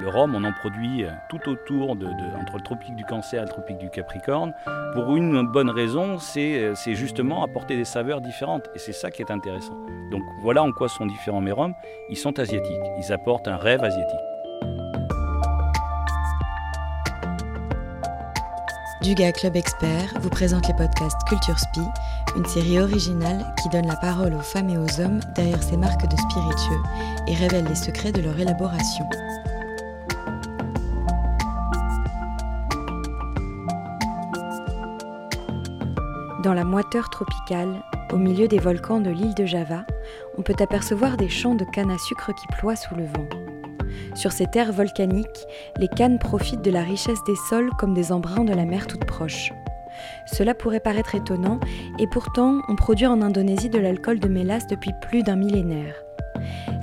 Le rhum, on en produit tout autour, de, entre le tropique du Cancer et le tropique du Capricorne. Pour une bonne raison, c'est justement apporter des saveurs différentes. Et c'est ça qui est intéressant. Donc voilà en quoi sont différents mes rhums. Ils sont asiatiques. Ils apportent un rêve asiatique. Duga Club Expert vous présente les podcasts Culture Spi, une série originale qui donne la parole aux femmes et aux hommes derrière ces marques de spiritueux et révèle les secrets de leur élaboration. Dans la moiteur tropicale, au milieu des volcans de l'île de Java, on peut apercevoir des champs de canne à sucre qui ploient sous le vent. Sur ces terres volcaniques, les cannes profitent de la richesse des sols comme des embruns de la mer toute proche. Cela pourrait paraître étonnant, et pourtant on produit en Indonésie de l'alcool de mélasse depuis plus d'un millénaire.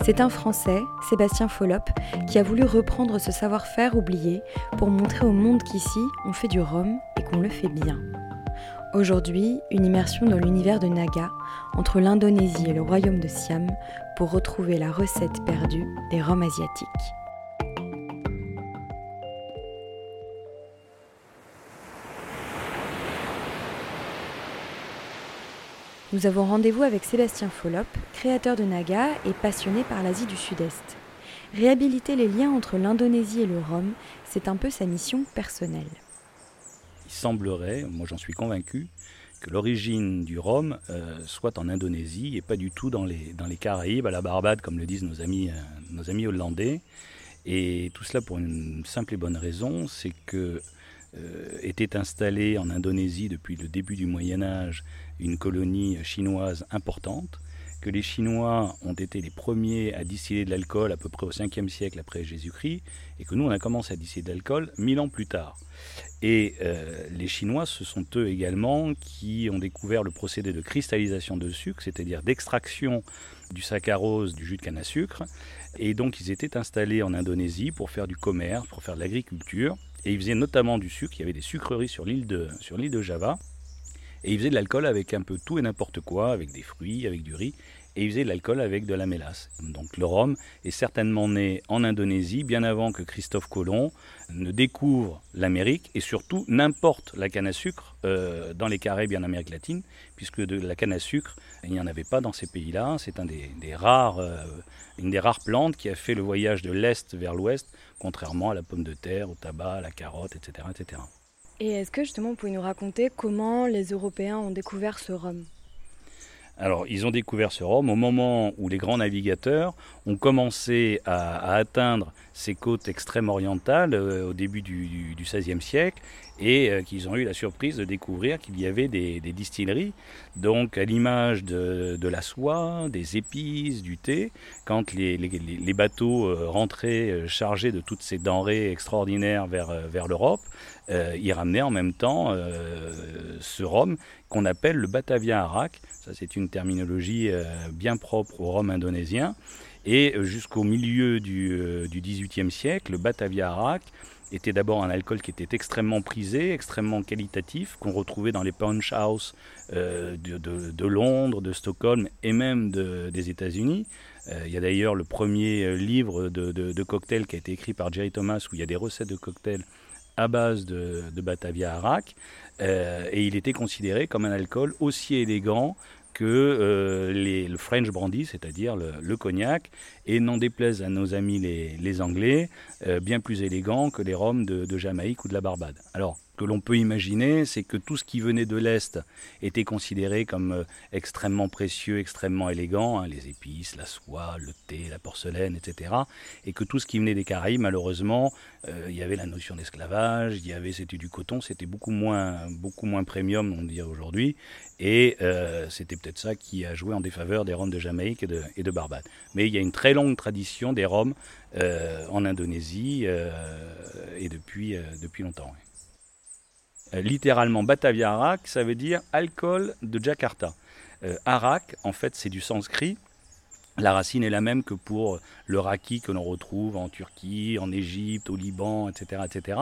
C'est un Français, Sébastien Follop, qui a voulu reprendre ce savoir-faire oublié pour montrer au monde qu'ici on fait du rhum et qu'on le fait bien. Aujourd'hui, une immersion dans l'univers de Naga, entre l'Indonésie et le royaume de Siam, pour retrouver la recette perdue des rhums asiatiques. Nous avons rendez-vous avec Sébastien Follop, créateur de Naga et passionné par l'Asie du Sud-Est. Réhabiliter les liens entre l'Indonésie et le rhum, c'est un peu sa mission personnelle. Il semblerait, moi j'en suis convaincu, que l'origine du rhum euh, soit en Indonésie et pas du tout dans les, Caraïbes, à la Barbade, comme le disent nos amis, euh, nos amis hollandais. Et tout cela pour une simple et bonne raison, c'est que euh, était installée en Indonésie depuis le début du Moyen Âge une colonie chinoise importante, que les Chinois ont été les premiers à distiller de l'alcool à peu près au 5e siècle après Jésus-Christ, et que nous, on a commencé à distiller de l'alcool mille ans plus tard. Et euh, les Chinois, ce sont eux également qui ont découvert le procédé de cristallisation de sucre, c'est-à-dire d'extraction du saccharose du jus de canne à sucre. Et donc ils étaient installés en Indonésie pour faire du commerce, pour faire de l'agriculture. Et ils faisaient notamment du sucre. Il y avait des sucreries sur l'île de, sur l'île de Java. Et ils faisaient de l'alcool avec un peu tout et n'importe quoi, avec des fruits, avec du riz et de l'alcool avec de la mélasse. Donc le rhum est certainement né en Indonésie bien avant que Christophe Colomb ne découvre l'Amérique et surtout n'importe la canne à sucre euh, dans les Caraïbes et en Amérique latine, puisque de la canne à sucre, il n'y en avait pas dans ces pays-là. C'est un des, rares, euh, une des rares plantes qui a fait le voyage de l'Est vers l'Ouest, contrairement à la pomme de terre, au tabac, à la carotte, etc. etc. Et est-ce que justement vous pouvez nous raconter comment les Européens ont découvert ce rhum? Alors, ils ont découvert ce rhum au moment où les grands navigateurs ont commencé à, atteindre ces côtes extrêmes orientales euh, au début du XVIe siècle et euh, qu'ils ont eu la surprise de découvrir qu'il y avait des, distilleries, donc à l'image de, la soie, des épices, du thé, quand les, bateaux euh, rentraient chargés de toutes ces denrées extraordinaires vers, vers l'Europe, ils ramenaient en même temps ce rhum qu'on appelle le Batavia Arak. Ça, c'est une terminologie euh, bien propre au rhum indonésien. Et euh, jusqu'au milieu du euh, XVIIIe siècle, le Batavia Arak était d'abord un alcool qui était extrêmement prisé, extrêmement qualitatif, qu'on retrouvait dans les punch house de, Londres, de Stockholm et même des États-Unis. il y a d'ailleurs le premier livre de, cocktails qui a été écrit par Jerry Thomas où il y a des recettes de cocktails à base de, Batavia Arak. Euh, et il était considéré comme un alcool aussi élégant que euh, le French brandy, c'est-à-dire le, cognac, et n'en déplaise à nos amis les, Anglais, euh, bien plus élégant que les rhums de, Jamaïque ou de la Barbade. Alors, que l'on peut imaginer, c'est que tout ce qui venait de l'Est était considéré comme euh, extrêmement précieux, extrêmement élégant, hein, les épices, la soie, le thé, la porcelaine, etc. Et que tout ce qui venait des Caraïbes, malheureusement, euh, il y avait la notion d'esclavage, il y avait c'était du coton, c'était beaucoup moins, beaucoup moins premium, on dirait aujourd'hui. Et c'était peut-être ça qui a joué en défaveur des rhums de Jamaïque et de, et de Barbade. Mais il y a une très longue tradition des rhums en Indonésie et depuis, depuis longtemps. Euh, littéralement Batavia Arak, ça veut dire alcool de Jakarta. Euh, Arak, en fait, c'est du sanskrit. La racine est la même que pour le raki que l'on retrouve en Turquie, en Égypte, au Liban, etc. etc.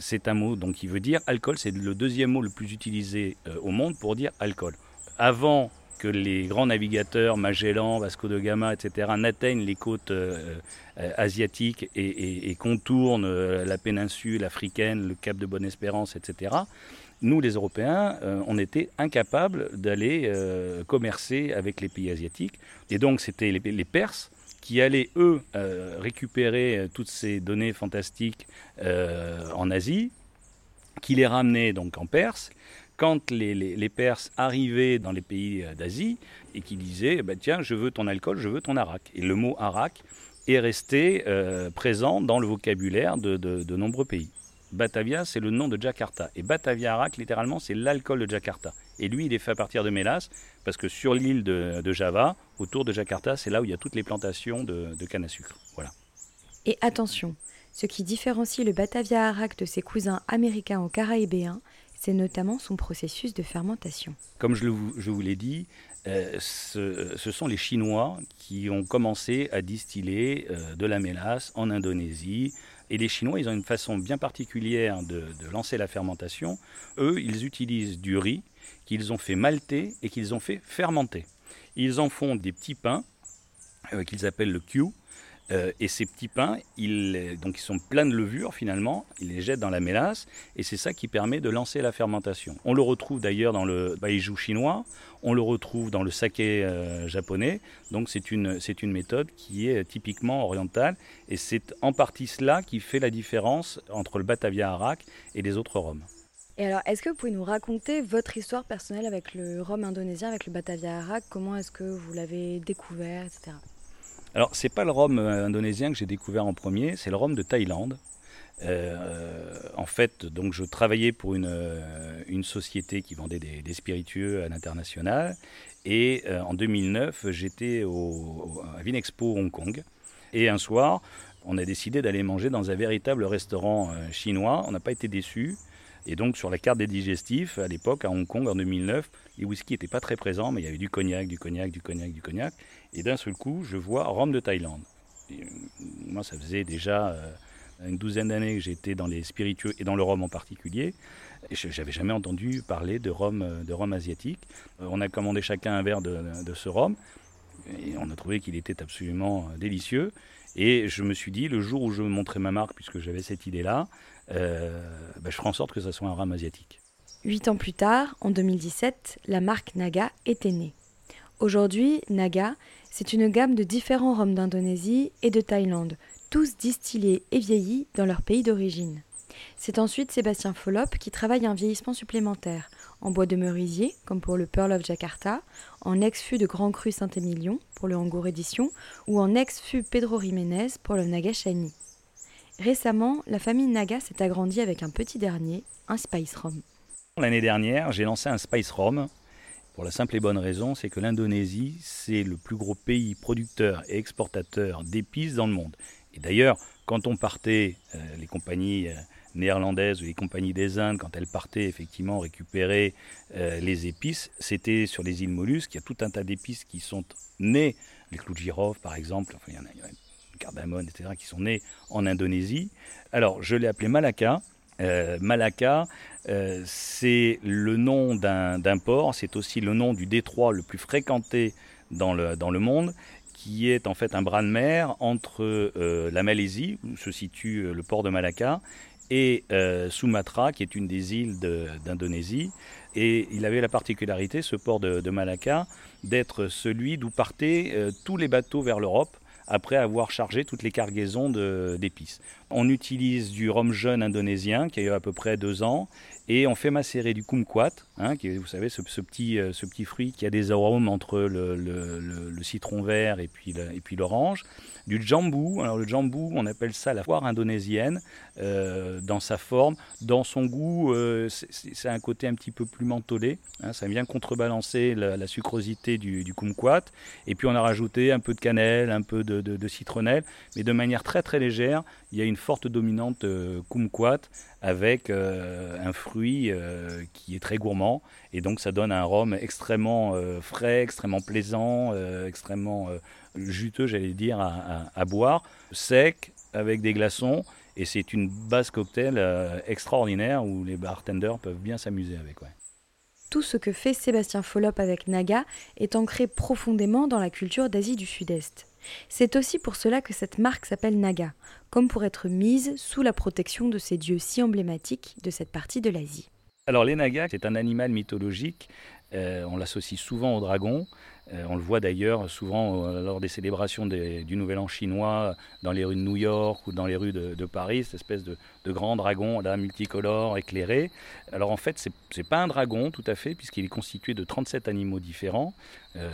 C'est un mot qui veut dire alcool, c'est le deuxième mot le plus utilisé euh, au monde pour dire alcool. Avant que les grands navigateurs, Magellan, Vasco de Gama, etc., n'atteignent les côtes asiatiques et, contournent la péninsule africaine, le cap de Bonne-Espérance, etc., nous, les Européens, euh, on était incapables d'aller euh, commercer avec les pays asiatiques. Et donc, c'était les, Perses qui allaient, eux, euh, récupérer toutes ces données fantastiques en Asie, qui les ramenaient donc en Perse. Quand les, Perses arrivaient dans les pays d'Asie et qui disaient bah, Tiens, je veux ton alcool, je veux ton arak. Et le mot arak est resté présent dans le vocabulaire de nombreux pays. Batavia, c'est le nom de Jakarta. Et Batavia Arak, littéralement, c'est l'alcool de Jakarta. Et lui, il est fait à partir de mélasse, parce que sur l'île de, Java, autour de Jakarta, c'est là où il y a toutes les plantations de, canne à sucre. Voilà. Et attention, ce qui différencie le Batavia Arak de ses cousins américains ou caraïbéens, c'est notamment son processus de fermentation. Comme je, vous l'ai dit, euh, ce, sont les Chinois qui ont commencé à distiller euh, de la mélasse en Indonésie, et les Chinois, ils ont une façon bien particulière de, lancer la fermentation. Eux, ils utilisent du riz qu'ils ont fait malter et qu'ils ont fait fermenter. Ils en font des petits pains euh, qu'ils appellent le Q. Euh, et ces petits pains, ils, donc ils sont pleins de levure finalement, ils les jettent dans la mélasse et c'est ça qui permet de lancer la fermentation. On le retrouve d'ailleurs dans le baiju chinois, on le retrouve dans le saké euh, japonais, donc c'est une, c'est une méthode qui est typiquement orientale et c'est en partie cela qui fait la différence entre le Batavia Arak et les autres rhums. Et alors, est-ce que vous pouvez nous raconter votre histoire personnelle avec le rhum indonésien, avec le Batavia Arak Comment est-ce que vous l'avez découvert, etc. Alors, c'est pas le rhum euh, indonésien que j'ai découvert en premier, c'est le rhum de Thaïlande. Euh, en fait, donc je travaillais pour une, euh, une société qui vendait des, spiritueux à l'international. Et en 2009, j'étais à Vinexpo Hong Kong. Et un soir, on a décidé d'aller manger dans un véritable restaurant chinois. On n'a pas été déçus. Et donc sur la carte des digestifs, à l'époque, à Hong Kong, en 2009, les whisky n'étaient pas très présents, mais il y avait du cognac, du cognac, du cognac, du cognac. Et d'un seul coup, je vois rhum de Thaïlande. Euh, moi, ça faisait déjà euh, une douzaine d'années que j'étais dans les spiritueux et dans le rhum en particulier. Et je n'avais jamais entendu parler de rhum, euh, de rhum asiatique. On a commandé chacun un verre de, de ce rhum. Et on a trouvé qu'il était absolument délicieux. Et je me suis dit, le jour où je montrais ma marque, puisque j'avais cette idée-là, euh, bah, je ferai en sorte que ça soit un rhum asiatique. Huit ans plus tard, en 2017, la marque Naga était née. Aujourd'hui, Naga, c'est une gamme de différents rhums d'Indonésie et de Thaïlande, tous distillés et vieillis dans leur pays d'origine. C'est ensuite Sébastien Follop qui travaille un vieillissement supplémentaire, en bois de merisier, comme pour le Pearl of Jakarta, en ex-fût de Grand Cru Saint-Émilion, pour le Hangour Édition, ou en ex-fût Pedro Jiménez, pour le Naga Shiny. Récemment, la famille Naga s'est agrandie avec un petit dernier, un Spice Rum. L'année dernière, j'ai lancé un Spice Rum. Pour la simple et bonne raison, c'est que l'Indonésie, c'est le plus gros pays producteur et exportateur d'épices dans le monde. Et d'ailleurs, quand on partait, euh, les compagnies euh, néerlandaises ou les compagnies des Indes, quand elles partaient effectivement récupérer euh, les épices, c'était sur les îles Mollusques. Il y a tout un tas d'épices qui sont nées, les clous de girofle par exemple, enfin, il y en a, il y en a cardamone, etc., qui sont nés en Indonésie. Alors, je l'ai appelé Malacca. Euh, Malacca, euh, c'est le nom d'un port, c'est aussi le nom du détroit le plus fréquenté dans le, dans le monde, qui est en fait un bras de mer entre euh, la Malaisie, où se situe le port de Malacca, et Sumatra, qui est une des îles d'Indonésie. Et il avait la particularité, ce port de, Malacca, d'être celui d'où partaient tous les bateaux vers l'Europe après avoir chargé toutes les cargaisons d'épices. On utilise du rhum jeune indonésien qui a eu à peu près deux ans et on fait macérer du kumquat, hein, vous savez, ce, petit, euh, ce petit fruit qui a des arômes entre le, citron vert et puis, l'orange. Du jambu, alors le jambu, on appelle ça la foire indonésienne, euh, dans sa forme. Dans son goût, euh, c'est un côté un petit peu plus mentholé, hein, ça vient contrebalancer la, sucrosité du, kumquat. Et puis on a rajouté un peu de cannelle, un peu de, de, de citronnelle, mais de manière très très légère. Il y a une forte dominante kumquat avec un fruit euh, qui est très gourmand et donc ça donne un rhum extrêmement euh, frais, extrêmement plaisant, euh, extrêmement juteux, j'allais dire, à, boire, sec, avec des glaçons. Et c'est une base cocktail extraordinaire où les bartenders peuvent bien s'amuser avec. Tout ce que fait Sébastien Follop avec Naga est ancré profondément dans la culture d'Asie du Sud-Est. C'est aussi pour cela que cette marque s'appelle Naga, comme pour être mise sous la protection de ces dieux si emblématiques de cette partie de l'Asie. Alors les Nagas, c'est un animal mythologique, on l'associe souvent au dragon, euh, on le voit d'ailleurs souvent euh, lors des célébrations du Nouvel An chinois dans les rues de New York ou dans les rues de, Paris, cette espèce de, grand dragon là, multicolore, éclairé. Alors en fait, ce n'est pas un dragon tout à fait, puisqu'il est constitué de 37 animaux différents, euh,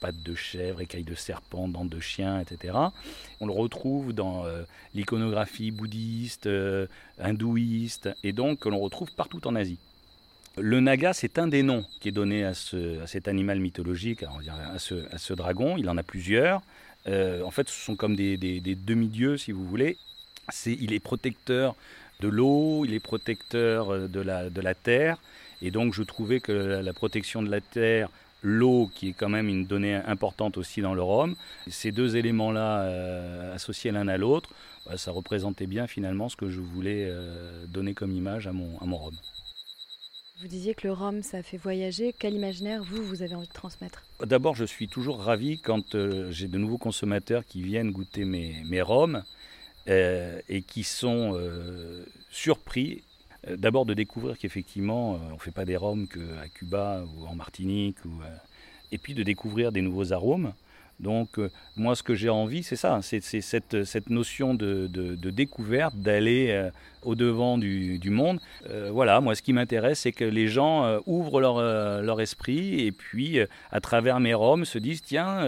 pattes de chèvre, écailles de serpent, dents de chien, etc. On le retrouve dans l'iconographie bouddhiste, hindouiste, et donc on le retrouve partout en Asie. Le naga, c'est un des noms qui est donné à, cet animal mythologique, à, ce, dragon. Il en a plusieurs. Euh, en fait, ce sont comme des, demi-dieux, si vous voulez. il est protecteur de l'eau, il est protecteur euh, de la, terre. Et donc, je trouvais que la, protection de la terre, l'eau, qui est quand même une donnée importante aussi dans le rhum, ces deux éléments-là euh, associés l'un à l'autre, bah, ça représentait bien finalement ce que je voulais donner comme image à mon, à. Vous disiez que le rhum, ça fait voyager. Quel imaginaire, vous, vous avez envie de transmettre? D'abord, je suis toujours ravi quand euh, j'ai de nouveaux consommateurs qui viennent goûter mes, mes rhums euh, et qui sont euh, surpris. D'abord de découvrir qu'effectivement, on ne fait pas des rhums qu'à Cuba ou en Martinique, et puis de découvrir des nouveaux arômes. Donc euh, moi ce que j'ai envie c'est ça, c'est cette, notion de, découverte, d'aller euh, au-devant du, monde. Euh, voilà, moi ce qui m'intéresse c'est que les gens ouvrent leur, esprit et puis à travers mes roms se disent tiens,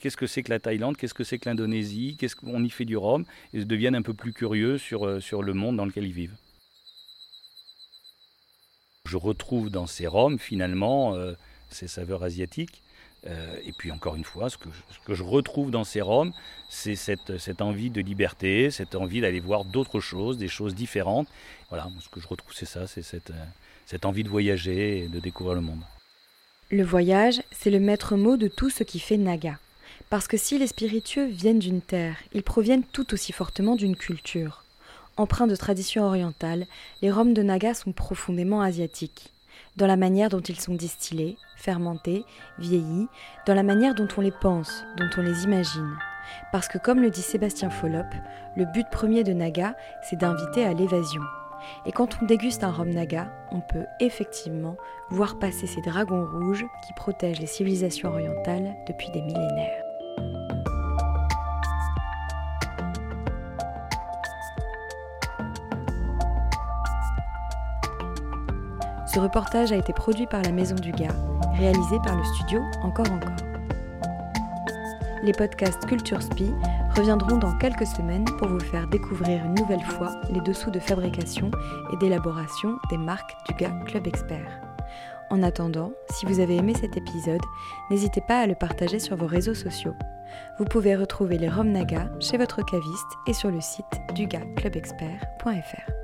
qu'est-ce que c'est que la Thaïlande, qu'est-ce que c'est que l'Indonésie, qu'est-ce qu'on y fait du rhum, et deviennent un peu plus curieux sur, sur le monde dans lequel ils vivent. Je retrouve dans ces roms finalement ces saveurs asiatiques euh, et puis encore une fois, ce que, je, retrouve dans ces Roms, c'est cette, envie de liberté, cette envie d'aller voir d'autres choses, des choses différentes. Voilà, ce que je retrouve, c'est ça, c'est cette, euh, cette envie de voyager et de découvrir le monde. Le voyage, c'est le maître mot de tout ce qui fait Naga. Parce que si les spiritueux viennent d'une terre, ils proviennent tout aussi fortement d'une culture. Empreints de tradition orientale, les Roms de Naga sont profondément asiatiques dans la manière dont ils sont distillés, fermentés, vieillis, dans la manière dont on les pense, dont on les imagine. Parce que comme le dit Sébastien Follop, le but premier de Naga, c'est d'inviter à l'évasion. Et quand on déguste un rhum Naga, on peut effectivement voir passer ces dragons rouges qui protègent les civilisations orientales depuis des millénaires. Ce reportage a été produit par la Maison du Gars, réalisé par le studio Encore Encore. Les podcasts Culture Spi reviendront dans quelques semaines pour vous faire découvrir une nouvelle fois les dessous de fabrication et d'élaboration des marques du Gars Club Expert. En attendant, si vous avez aimé cet épisode, n'hésitez pas à le partager sur vos réseaux sociaux. Vous pouvez retrouver les Rom Naga chez votre caviste et sur le site dugaclubexpert.fr.